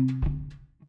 Thank you.